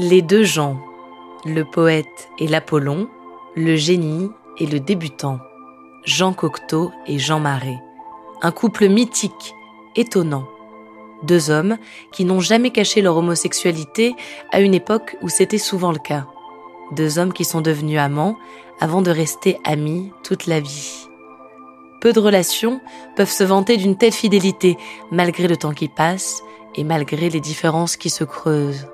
Les deux gens, le poète et l'Apollon, le génie et le débutant, Jean Cocteau et Jean Marais. Un couple mythique, étonnant. Deux hommes qui n'ont jamais caché leur homosexualité à une époque où c'était souvent le cas. Deux hommes qui sont devenus amants avant de rester amis toute la vie. Peu de relations peuvent se vanter d'une telle fidélité malgré le temps qui passe et malgré les différences qui se creusent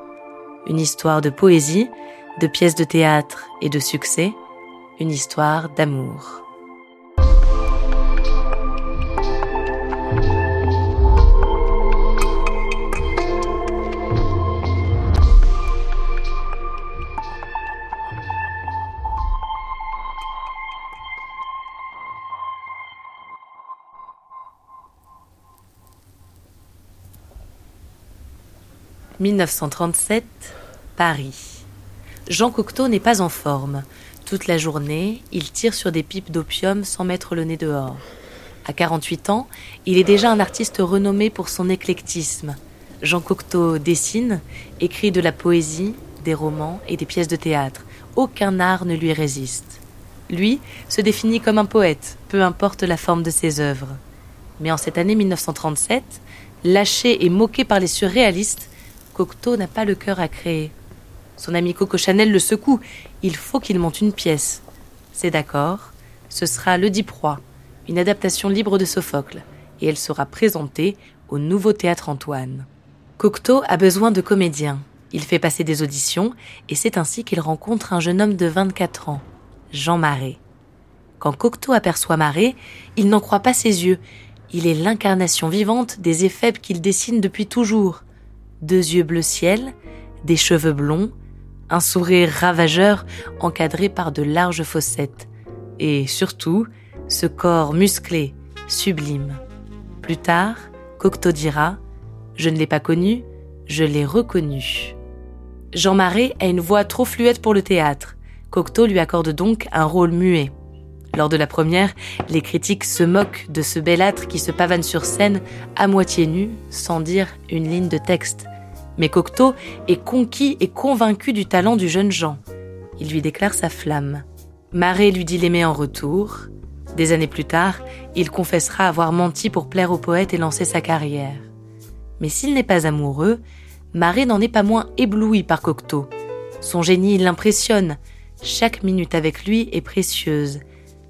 une histoire de poésie, de pièces de théâtre et de succès, une histoire d'amour. 1937, Paris. Jean Cocteau n'est pas en forme. Toute la journée, il tire sur des pipes d'opium sans mettre le nez dehors. À 48 ans, il est déjà un artiste renommé pour son éclectisme. Jean Cocteau dessine, écrit de la poésie, des romans et des pièces de théâtre. Aucun art ne lui résiste. Lui se définit comme un poète, peu importe la forme de ses œuvres. Mais en cette année 1937, lâché et moqué par les surréalistes, Cocteau n'a pas le cœur à créer. Son ami Coco Chanel le secoue. Il faut qu'il monte une pièce. C'est d'accord. Ce sera Le Diproie, une adaptation libre de Sophocle, et elle sera présentée au Nouveau Théâtre Antoine. Cocteau a besoin de comédiens. Il fait passer des auditions, et c'est ainsi qu'il rencontre un jeune homme de 24 ans, Jean Marais. Quand Cocteau aperçoit Marais, il n'en croit pas ses yeux. Il est l'incarnation vivante des éphèbes qu'il dessine depuis toujours deux yeux bleu ciel, des cheveux blonds, un sourire ravageur encadré par de larges fossettes, et surtout ce corps musclé, sublime. Plus tard, Cocteau dira Je ne l'ai pas connu, je l'ai reconnu. Jean Marais a une voix trop fluette pour le théâtre. Cocteau lui accorde donc un rôle muet. Lors de la première, les critiques se moquent de ce bel âtre qui se pavane sur scène à moitié nu, sans dire une ligne de texte. Mais Cocteau est conquis et convaincu du talent du jeune Jean. Il lui déclare sa flamme. Marais lui dit l'aimer en retour. Des années plus tard, il confessera avoir menti pour plaire au poète et lancer sa carrière. Mais s'il n'est pas amoureux, Marais n'en est pas moins ébloui par Cocteau. Son génie l'impressionne. Chaque minute avec lui est précieuse.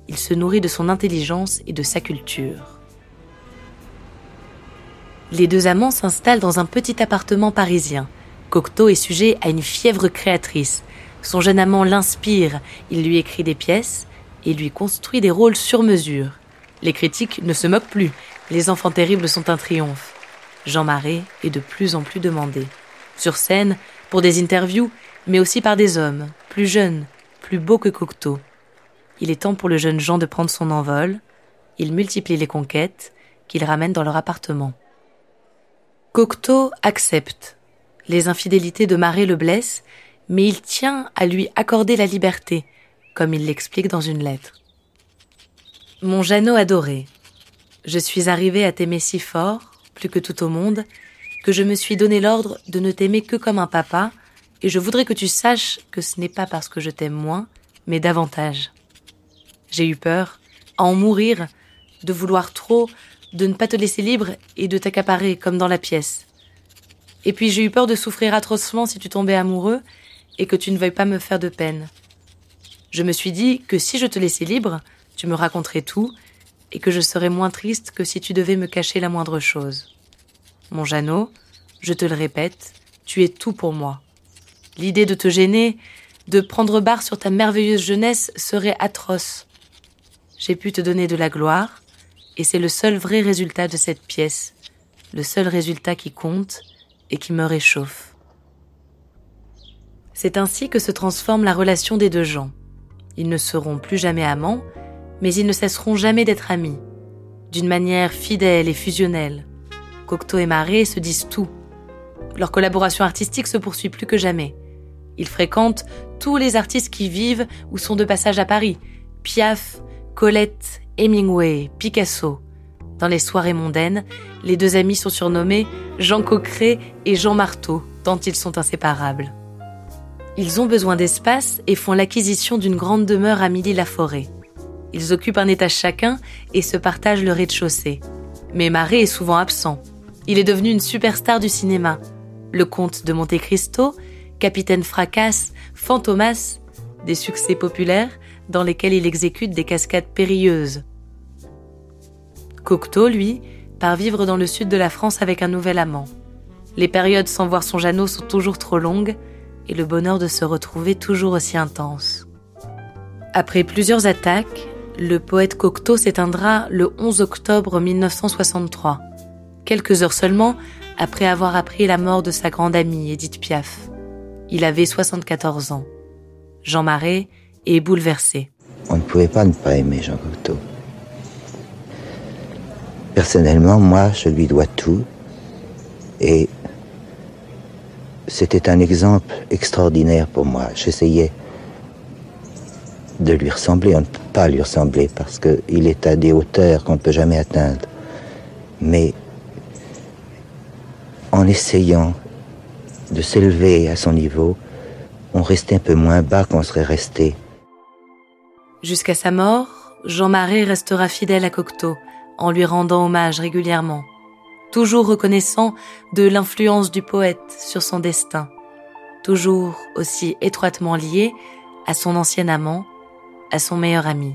Il se nourrit de son intelligence et de sa culture. Les deux amants s'installent dans un petit appartement parisien. Cocteau est sujet à une fièvre créatrice. Son jeune amant l'inspire, il lui écrit des pièces et lui construit des rôles sur mesure. Les critiques ne se moquent plus, les enfants terribles sont un triomphe. Jean Marais est de plus en plus demandé. Sur scène, pour des interviews, mais aussi par des hommes, plus jeunes, plus beaux que Cocteau. Il est temps pour le jeune Jean de prendre son envol. Il multiplie les conquêtes qu'il ramène dans leur appartement. Cocteau accepte. Les infidélités de Marais le blessent, mais il tient à lui accorder la liberté, comme il l'explique dans une lettre. Mon Jeannot adoré, je suis arrivé à t'aimer si fort, plus que tout au monde, que je me suis donné l'ordre de ne t'aimer que comme un papa, et je voudrais que tu saches que ce n'est pas parce que je t'aime moins, mais davantage. J'ai eu peur, à en mourir, de vouloir trop, de ne pas te laisser libre et de t'accaparer comme dans la pièce. Et puis j'ai eu peur de souffrir atrocement si tu tombais amoureux et que tu ne veuilles pas me faire de peine. Je me suis dit que si je te laissais libre, tu me raconterais tout et que je serais moins triste que si tu devais me cacher la moindre chose. Mon Jeannot, je te le répète, tu es tout pour moi. L'idée de te gêner, de prendre barre sur ta merveilleuse jeunesse serait atroce. J'ai pu te donner de la gloire, Et c'est le seul vrai résultat de cette pièce, le seul résultat qui compte et qui me réchauffe. C'est ainsi que se transforme la relation des deux gens. Ils ne seront plus jamais amants, mais ils ne cesseront jamais d'être amis, d'une manière fidèle et fusionnelle. Cocteau et Marais se disent tout. Leur collaboration artistique se poursuit plus que jamais. Ils fréquentent tous les artistes qui vivent ou sont de passage à Paris. Piaf, Colette, Hemingway, Picasso. Dans les soirées mondaines, les deux amis sont surnommés Jean Coqueret et Jean Marteau, tant ils sont inséparables. Ils ont besoin d'espace et font l'acquisition d'une grande demeure à Milly-la-Forêt. Ils occupent un étage chacun et se partagent le rez-de-chaussée. Mais Marais est souvent absent. Il est devenu une superstar du cinéma. Le comte de Monte Cristo, Capitaine Fracasse, Fantomas, des succès populaires dans lesquels il exécute des cascades périlleuses. Cocteau, lui, part vivre dans le sud de la France avec un nouvel amant. Les périodes sans voir son Jeannot sont toujours trop longues et le bonheur de se retrouver toujours aussi intense. Après plusieurs attaques, le poète Cocteau s'éteindra le 11 octobre 1963, quelques heures seulement après avoir appris la mort de sa grande amie Edith Piaf. Il avait 74 ans. Jean Marais est bouleversé. On ne pouvait pas ne pas aimer Jean Cocteau. Personnellement, moi, je lui dois tout. Et c'était un exemple extraordinaire pour moi. J'essayais de lui ressembler. On ne peut pas lui ressembler parce qu'il est à des hauteurs qu'on ne peut jamais atteindre. Mais en essayant de s'élever à son niveau, on restait un peu moins bas qu'on serait resté. Jusqu'à sa mort, Jean Marais restera fidèle à Cocteau en lui rendant hommage régulièrement, toujours reconnaissant de l'influence du poète sur son destin, toujours aussi étroitement lié à son ancien amant, à son meilleur ami.